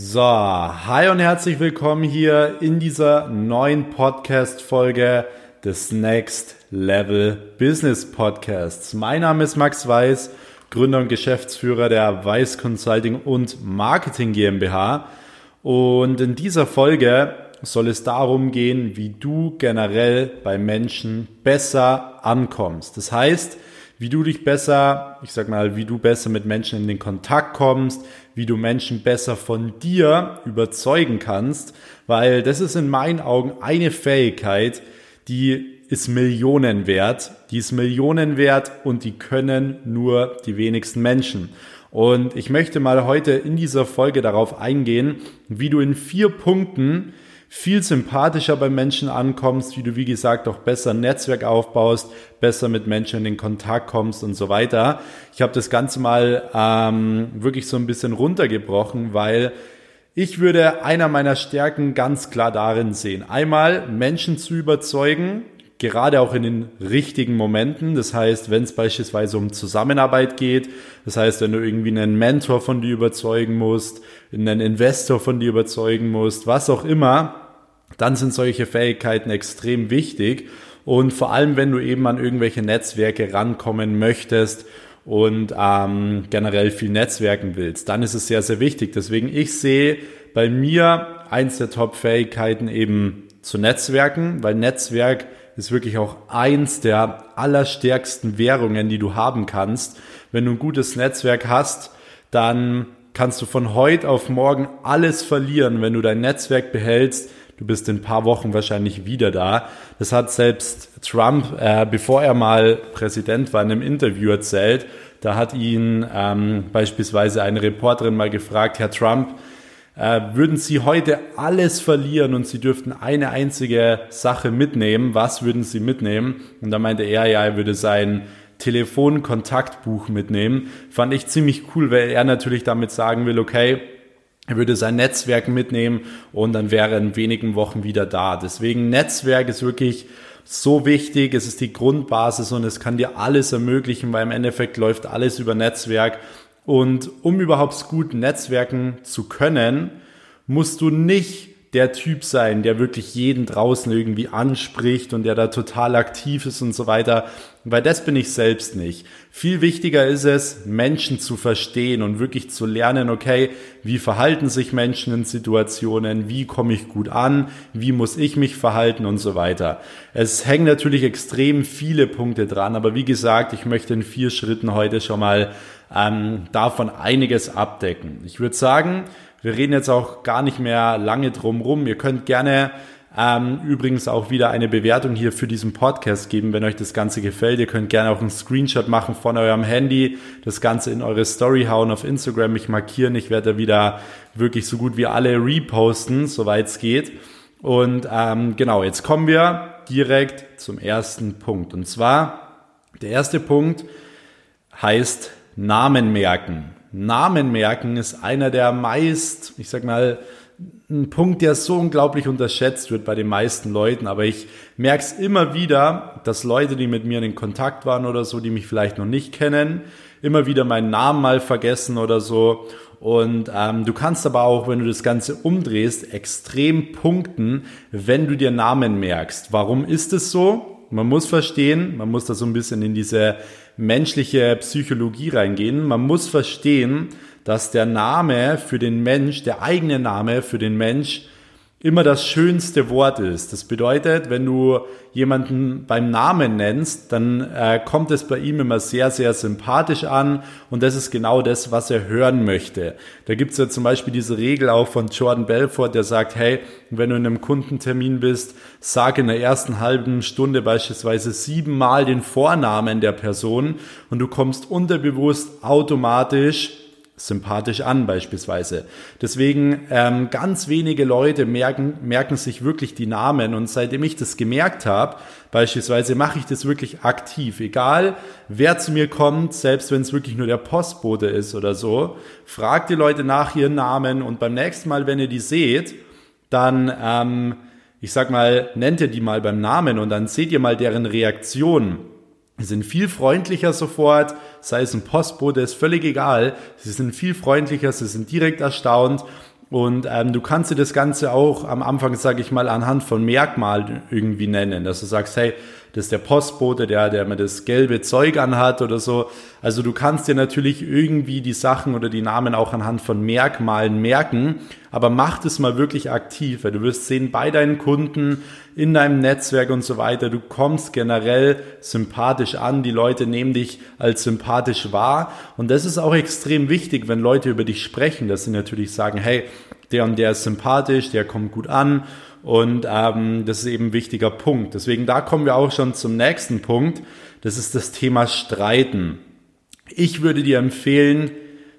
So, hi und herzlich willkommen hier in dieser neuen Podcast-Folge des Next Level Business Podcasts. Mein Name ist Max Weiß, Gründer und Geschäftsführer der Weiß Consulting und Marketing GmbH. Und in dieser Folge soll es darum gehen, wie du generell bei Menschen besser ankommst. Das heißt, wie du dich besser, ich sag mal, wie du besser mit Menschen in den Kontakt kommst, wie du Menschen besser von dir überzeugen kannst, weil das ist in meinen Augen eine Fähigkeit, die ist Millionen wert, die ist Millionen wert und die können nur die wenigsten Menschen. Und ich möchte mal heute in dieser Folge darauf eingehen, wie du in vier Punkten viel sympathischer bei Menschen ankommst, wie du, wie gesagt, auch besser ein Netzwerk aufbaust, besser mit Menschen in den Kontakt kommst und so weiter. Ich habe das Ganze mal ähm, wirklich so ein bisschen runtergebrochen, weil ich würde einer meiner Stärken ganz klar darin sehen, einmal Menschen zu überzeugen, gerade auch in den richtigen Momenten. Das heißt, wenn es beispielsweise um Zusammenarbeit geht, das heißt, wenn du irgendwie einen Mentor von dir überzeugen musst, einen Investor von dir überzeugen musst, was auch immer, dann sind solche Fähigkeiten extrem wichtig. Und vor allem, wenn du eben an irgendwelche Netzwerke rankommen möchtest und ähm, generell viel netzwerken willst, dann ist es sehr, sehr wichtig. Deswegen, ich sehe bei mir eins der Top-Fähigkeiten eben zu Netzwerken, weil Netzwerk ist wirklich auch eins der allerstärksten Währungen, die du haben kannst. Wenn du ein gutes Netzwerk hast, dann kannst du von heute auf morgen alles verlieren, wenn du dein Netzwerk behältst. Du bist in ein paar Wochen wahrscheinlich wieder da. Das hat selbst Trump, äh, bevor er mal Präsident war, in einem Interview erzählt. Da hat ihn ähm, beispielsweise eine Reporterin mal gefragt, Herr Trump, würden Sie heute alles verlieren und Sie dürften eine einzige Sache mitnehmen, was würden Sie mitnehmen? Und da meinte er, ja, er würde sein Telefonkontaktbuch mitnehmen. Fand ich ziemlich cool, weil er natürlich damit sagen will, okay, er würde sein Netzwerk mitnehmen und dann wäre er in wenigen Wochen wieder da. Deswegen Netzwerk ist wirklich so wichtig. Es ist die Grundbasis und es kann dir alles ermöglichen, weil im Endeffekt läuft alles über Netzwerk. Und um überhaupt gut netzwerken zu können, musst du nicht der Typ sein, der wirklich jeden draußen irgendwie anspricht und der da total aktiv ist und so weiter, weil das bin ich selbst nicht. Viel wichtiger ist es, Menschen zu verstehen und wirklich zu lernen, okay, wie verhalten sich Menschen in Situationen, wie komme ich gut an, wie muss ich mich verhalten und so weiter. Es hängen natürlich extrem viele Punkte dran, aber wie gesagt, ich möchte in vier Schritten heute schon mal ähm, davon einiges abdecken. Ich würde sagen, wir reden jetzt auch gar nicht mehr lange drum rum. Ihr könnt gerne ähm, übrigens auch wieder eine Bewertung hier für diesen Podcast geben, wenn euch das Ganze gefällt. Ihr könnt gerne auch einen Screenshot machen von eurem Handy, das Ganze in eure Story hauen auf Instagram, mich markieren. Ich werde da wieder wirklich so gut wie alle reposten, soweit es geht. Und ähm, genau, jetzt kommen wir direkt zum ersten Punkt. Und zwar, der erste Punkt heißt Namen merken. Namen merken ist einer der meist, ich sag mal, ein Punkt, der so unglaublich unterschätzt wird bei den meisten Leuten. Aber ich merke es immer wieder, dass Leute, die mit mir in Kontakt waren oder so, die mich vielleicht noch nicht kennen, immer wieder meinen Namen mal vergessen oder so. Und ähm, du kannst aber auch, wenn du das Ganze umdrehst, extrem punkten, wenn du dir Namen merkst. Warum ist es so? Man muss verstehen, man muss da so ein bisschen in diese menschliche Psychologie reingehen. Man muss verstehen, dass der Name für den Mensch, der eigene Name für den Mensch immer das schönste Wort ist. Das bedeutet, wenn du jemanden beim Namen nennst, dann äh, kommt es bei ihm immer sehr, sehr sympathisch an und das ist genau das, was er hören möchte. Da gibt es ja zum Beispiel diese Regel auch von Jordan Belfort, der sagt, hey, wenn du in einem Kundentermin bist, sag in der ersten halben Stunde beispielsweise siebenmal den Vornamen der Person und du kommst unterbewusst automatisch sympathisch an beispielsweise. Deswegen ähm, ganz wenige Leute merken, merken sich wirklich die Namen und seitdem ich das gemerkt habe, beispielsweise mache ich das wirklich aktiv. Egal wer zu mir kommt, selbst wenn es wirklich nur der Postbote ist oder so, fragt die Leute nach ihren Namen und beim nächsten Mal, wenn ihr die seht, dann ähm, ich sag mal, nennt ihr die mal beim Namen und dann seht ihr mal deren Reaktion. Sie sind viel freundlicher sofort, sei es ein Postbote, ist völlig egal. Sie sind viel freundlicher, sie sind direkt erstaunt Und ähm, du kannst dir das Ganze auch am Anfang, sage ich mal, anhand von Merkmalen irgendwie nennen, dass du sagst, hey, das ist der Postbote, der, der mir das gelbe Zeug anhat oder so. Also du kannst dir natürlich irgendwie die Sachen oder die Namen auch anhand von Merkmalen merken, aber mach das mal wirklich aktiv, weil du wirst sehen, bei deinen Kunden, in deinem Netzwerk und so weiter, du kommst generell sympathisch an, die Leute nehmen dich als sympathisch wahr und das ist auch extrem wichtig, wenn Leute über dich sprechen, dass sie natürlich sagen, hey, der und der ist sympathisch, der kommt gut an und ähm, das ist eben ein wichtiger Punkt. Deswegen da kommen wir auch schon zum nächsten Punkt. Das ist das Thema Streiten. Ich würde dir empfehlen,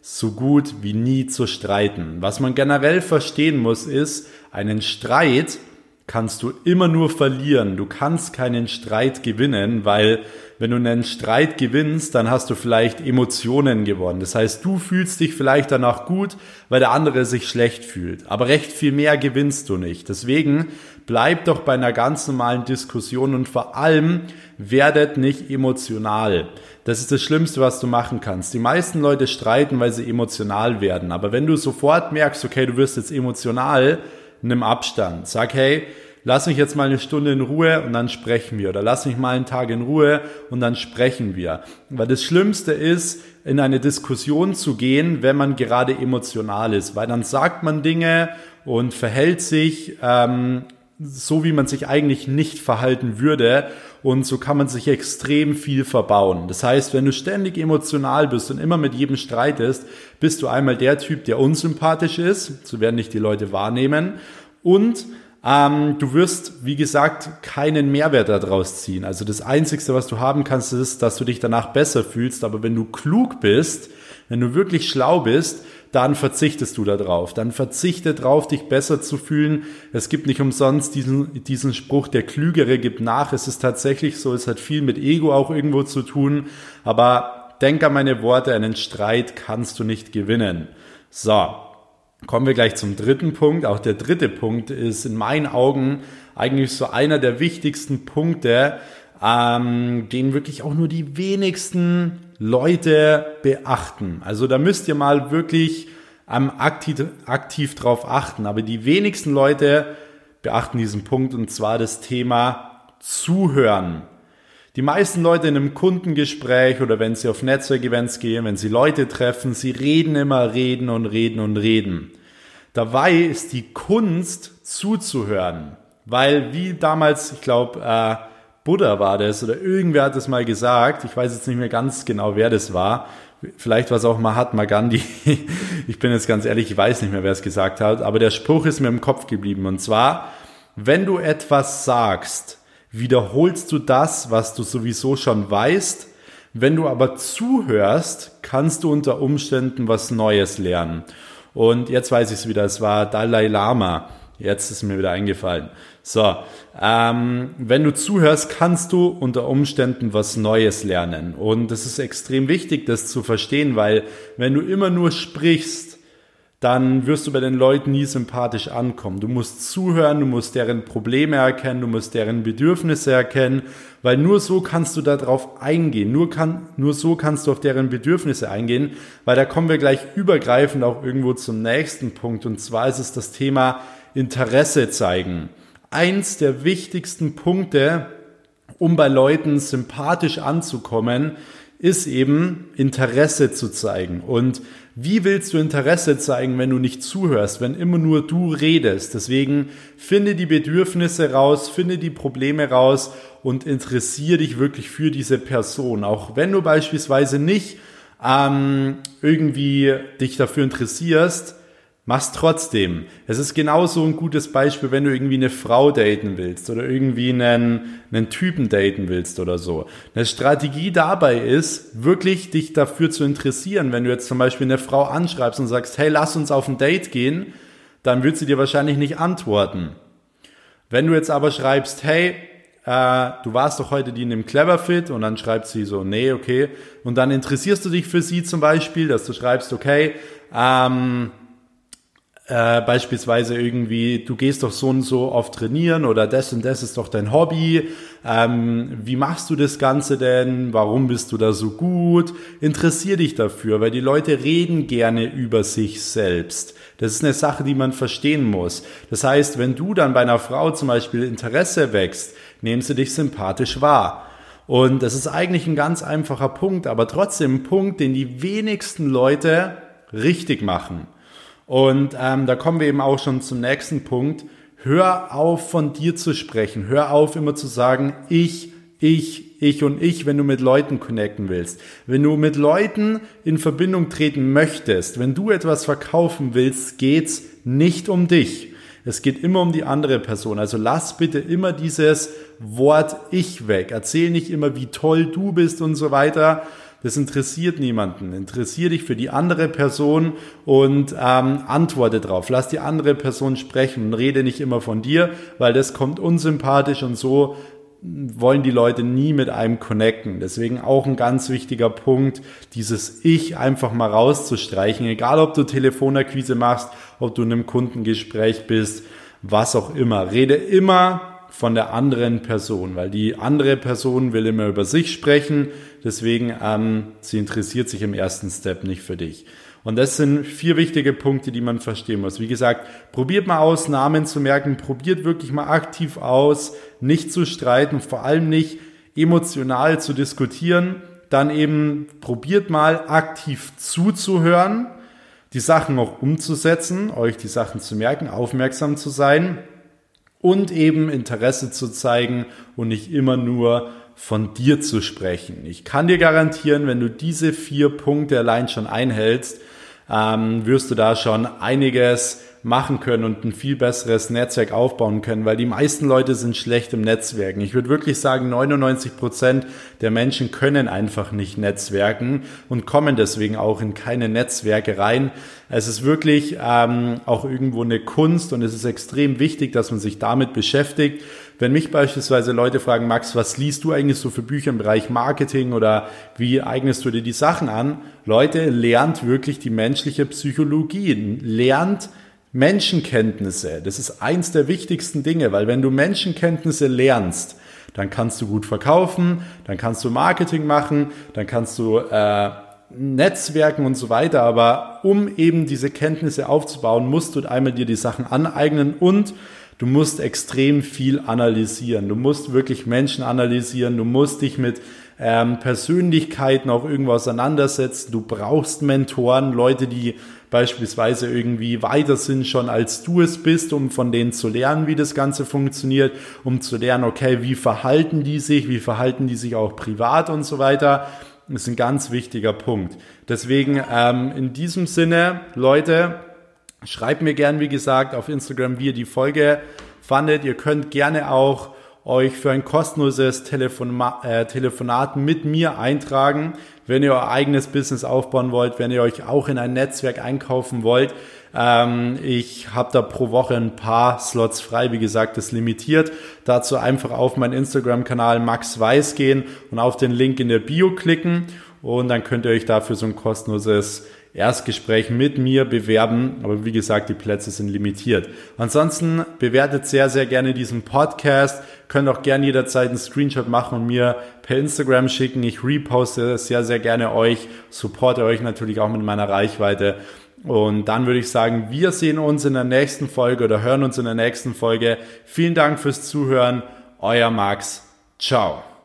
so gut wie nie zu streiten. Was man generell verstehen muss, ist, einen Streit kannst du immer nur verlieren. Du kannst keinen Streit gewinnen, weil wenn du einen Streit gewinnst, dann hast du vielleicht Emotionen gewonnen. Das heißt, du fühlst dich vielleicht danach gut, weil der andere sich schlecht fühlt. Aber recht viel mehr gewinnst du nicht. Deswegen bleib doch bei einer ganz normalen Diskussion und vor allem werdet nicht emotional. Das ist das Schlimmste, was du machen kannst. Die meisten Leute streiten, weil sie emotional werden. Aber wenn du sofort merkst, okay, du wirst jetzt emotional, nimm Abstand. Sag, hey, lass mich jetzt mal eine Stunde in Ruhe und dann sprechen wir. Oder lass mich mal einen Tag in Ruhe und dann sprechen wir. Weil das Schlimmste ist, in eine Diskussion zu gehen, wenn man gerade emotional ist. Weil dann sagt man Dinge und verhält sich ähm, so, wie man sich eigentlich nicht verhalten würde. Und so kann man sich extrem viel verbauen. Das heißt, wenn du ständig emotional bist und immer mit jedem streitest, bist du einmal der Typ, der unsympathisch ist. So werden dich die Leute wahrnehmen. Und ähm, du wirst, wie gesagt, keinen Mehrwert daraus ziehen. Also das Einzige, was du haben kannst, ist, dass du dich danach besser fühlst. Aber wenn du klug bist, wenn du wirklich schlau bist, dann verzichtest du darauf. Dann verzichte darauf, dich besser zu fühlen. Es gibt nicht umsonst diesen, diesen Spruch, der Klügere gibt nach. Es ist tatsächlich so, es hat viel mit Ego auch irgendwo zu tun. Aber denk an meine Worte, einen Streit kannst du nicht gewinnen. So, Kommen wir gleich zum dritten Punkt. Auch der dritte Punkt ist in meinen Augen eigentlich so einer der wichtigsten Punkte, ähm, den wirklich auch nur die wenigsten Leute beachten. Also da müsst ihr mal wirklich ähm, aktiv, aktiv drauf achten. Aber die wenigsten Leute beachten diesen Punkt und zwar das Thema Zuhören. Die meisten Leute in einem Kundengespräch oder wenn sie auf Netzwerkevents gehen, wenn sie Leute treffen, sie reden immer, reden und reden und reden. Dabei ist die Kunst zuzuhören, weil wie damals, ich glaube, äh, Buddha war das oder irgendwer hat das mal gesagt, ich weiß jetzt nicht mehr ganz genau, wer das war, vielleicht war es auch Mahatma Gandhi, ich bin jetzt ganz ehrlich, ich weiß nicht mehr, wer es gesagt hat, aber der Spruch ist mir im Kopf geblieben und zwar, wenn du etwas sagst, wiederholst du das, was du sowieso schon weißt. Wenn du aber zuhörst, kannst du unter Umständen was Neues lernen. Und jetzt weiß ich es wieder, es war Dalai Lama. Jetzt ist mir wieder eingefallen. So, ähm, wenn du zuhörst, kannst du unter Umständen was Neues lernen. Und es ist extrem wichtig, das zu verstehen, weil wenn du immer nur sprichst, dann wirst du bei den Leuten nie sympathisch ankommen. Du musst zuhören, du musst deren Probleme erkennen, du musst deren Bedürfnisse erkennen, weil nur so kannst du darauf eingehen, nur, kann, nur so kannst du auf deren Bedürfnisse eingehen, weil da kommen wir gleich übergreifend auch irgendwo zum nächsten Punkt und zwar ist es das Thema Interesse zeigen. Eins der wichtigsten Punkte, um bei Leuten sympathisch anzukommen, ist eben Interesse zu zeigen. Und wie willst du Interesse zeigen, wenn du nicht zuhörst, wenn immer nur du redest? Deswegen finde die Bedürfnisse raus, finde die Probleme raus und interessiere dich wirklich für diese Person. Auch wenn du beispielsweise nicht ähm, irgendwie dich dafür interessierst, Mach's trotzdem. Es ist genauso ein gutes Beispiel, wenn du irgendwie eine Frau daten willst oder irgendwie einen, einen Typen daten willst oder so. Eine Strategie dabei ist, wirklich dich dafür zu interessieren. Wenn du jetzt zum Beispiel eine Frau anschreibst und sagst, hey, lass uns auf ein Date gehen, dann wird sie dir wahrscheinlich nicht antworten. Wenn du jetzt aber schreibst, hey, äh, du warst doch heute die in dem Cleverfit und dann schreibt sie so, nee, okay. Und dann interessierst du dich für sie zum Beispiel, dass du schreibst, okay, ähm, äh, beispielsweise irgendwie, du gehst doch so und so oft trainieren oder das und das ist doch dein Hobby. Ähm, wie machst du das Ganze denn? Warum bist du da so gut? Interessier dich dafür, weil die Leute reden gerne über sich selbst. Das ist eine Sache, die man verstehen muss. Das heißt, wenn du dann bei einer Frau zum Beispiel Interesse wächst, nehmen sie dich sympathisch wahr. Und das ist eigentlich ein ganz einfacher Punkt, aber trotzdem ein Punkt, den die wenigsten Leute richtig machen. Und ähm, da kommen wir eben auch schon zum nächsten Punkt. Hör auf, von dir zu sprechen. Hör auf, immer zu sagen, ich, ich, ich und ich, wenn du mit Leuten connecten willst. Wenn du mit Leuten in Verbindung treten möchtest, wenn du etwas verkaufen willst, geht's nicht um dich. Es geht immer um die andere Person. Also lass bitte immer dieses Wort ich weg. Erzähl nicht immer, wie toll du bist und so weiter. Das interessiert niemanden. Interessier dich für die andere Person und ähm, antworte drauf. Lass die andere Person sprechen und rede nicht immer von dir, weil das kommt unsympathisch und so wollen die Leute nie mit einem connecten. Deswegen auch ein ganz wichtiger Punkt, dieses Ich einfach mal rauszustreichen, egal ob du Telefonakquise machst, ob du in einem Kundengespräch bist, was auch immer. Rede immer von der anderen Person, weil die andere Person will immer über sich sprechen, deswegen ähm, sie interessiert sich im ersten Step nicht für dich. Und das sind vier wichtige Punkte, die man verstehen muss. Wie gesagt, probiert mal aus, Namen zu merken, probiert wirklich mal aktiv aus, nicht zu streiten, vor allem nicht emotional zu diskutieren. Dann eben probiert mal aktiv zuzuhören, die Sachen auch umzusetzen, euch die Sachen zu merken, aufmerksam zu sein und eben Interesse zu zeigen und nicht immer nur von dir zu sprechen. Ich kann dir garantieren, wenn du diese vier Punkte allein schon einhältst, ähm, wirst du da schon einiges machen können und ein viel besseres Netzwerk aufbauen können, weil die meisten Leute sind schlecht im Netzwerken. Ich würde wirklich sagen, 99 Prozent der Menschen können einfach nicht netzwerken und kommen deswegen auch in keine Netzwerke rein. Es ist wirklich ähm, auch irgendwo eine Kunst und es ist extrem wichtig, dass man sich damit beschäftigt. Wenn mich beispielsweise Leute fragen, Max, was liest du eigentlich so für Bücher im Bereich Marketing oder wie eignest du dir die Sachen an? Leute, lernt wirklich die menschliche Psychologie, lernt Menschenkenntnisse, das ist eins der wichtigsten Dinge, weil wenn du Menschenkenntnisse lernst, dann kannst du gut verkaufen, dann kannst du Marketing machen, dann kannst du äh, Netzwerken und so weiter. Aber um eben diese Kenntnisse aufzubauen, musst du einmal dir die Sachen aneignen und du musst extrem viel analysieren. Du musst wirklich Menschen analysieren. Du musst dich mit ähm, Persönlichkeiten auch irgendwo auseinandersetzen. Du brauchst Mentoren, Leute, die beispielsweise irgendwie weiter sind schon als du es bist, um von denen zu lernen, wie das Ganze funktioniert, um zu lernen, okay, wie verhalten die sich, wie verhalten die sich auch privat und so weiter. Das ist ein ganz wichtiger Punkt. Deswegen ähm, in diesem Sinne, Leute, schreibt mir gern, wie gesagt, auf Instagram, wie ihr die Folge fandet. Ihr könnt gerne auch euch für ein kostenloses äh, Telefonat mit mir eintragen wenn ihr euer eigenes Business aufbauen wollt, wenn ihr euch auch in ein Netzwerk einkaufen wollt. Ähm, ich habe da pro Woche ein paar Slots frei, wie gesagt, das limitiert. Dazu einfach auf meinen Instagram-Kanal Max Weiß gehen und auf den Link in der Bio klicken und dann könnt ihr euch dafür so ein kostenloses Erstgespräch mit mir bewerben. Aber wie gesagt, die Plätze sind limitiert. Ansonsten bewertet sehr, sehr gerne diesen Podcast. Könnt auch gerne jederzeit einen Screenshot machen und mir per Instagram schicken. Ich reposte sehr, sehr gerne euch, supporte euch natürlich auch mit meiner Reichweite. Und dann würde ich sagen, wir sehen uns in der nächsten Folge oder hören uns in der nächsten Folge. Vielen Dank fürs Zuhören. Euer Max. Ciao.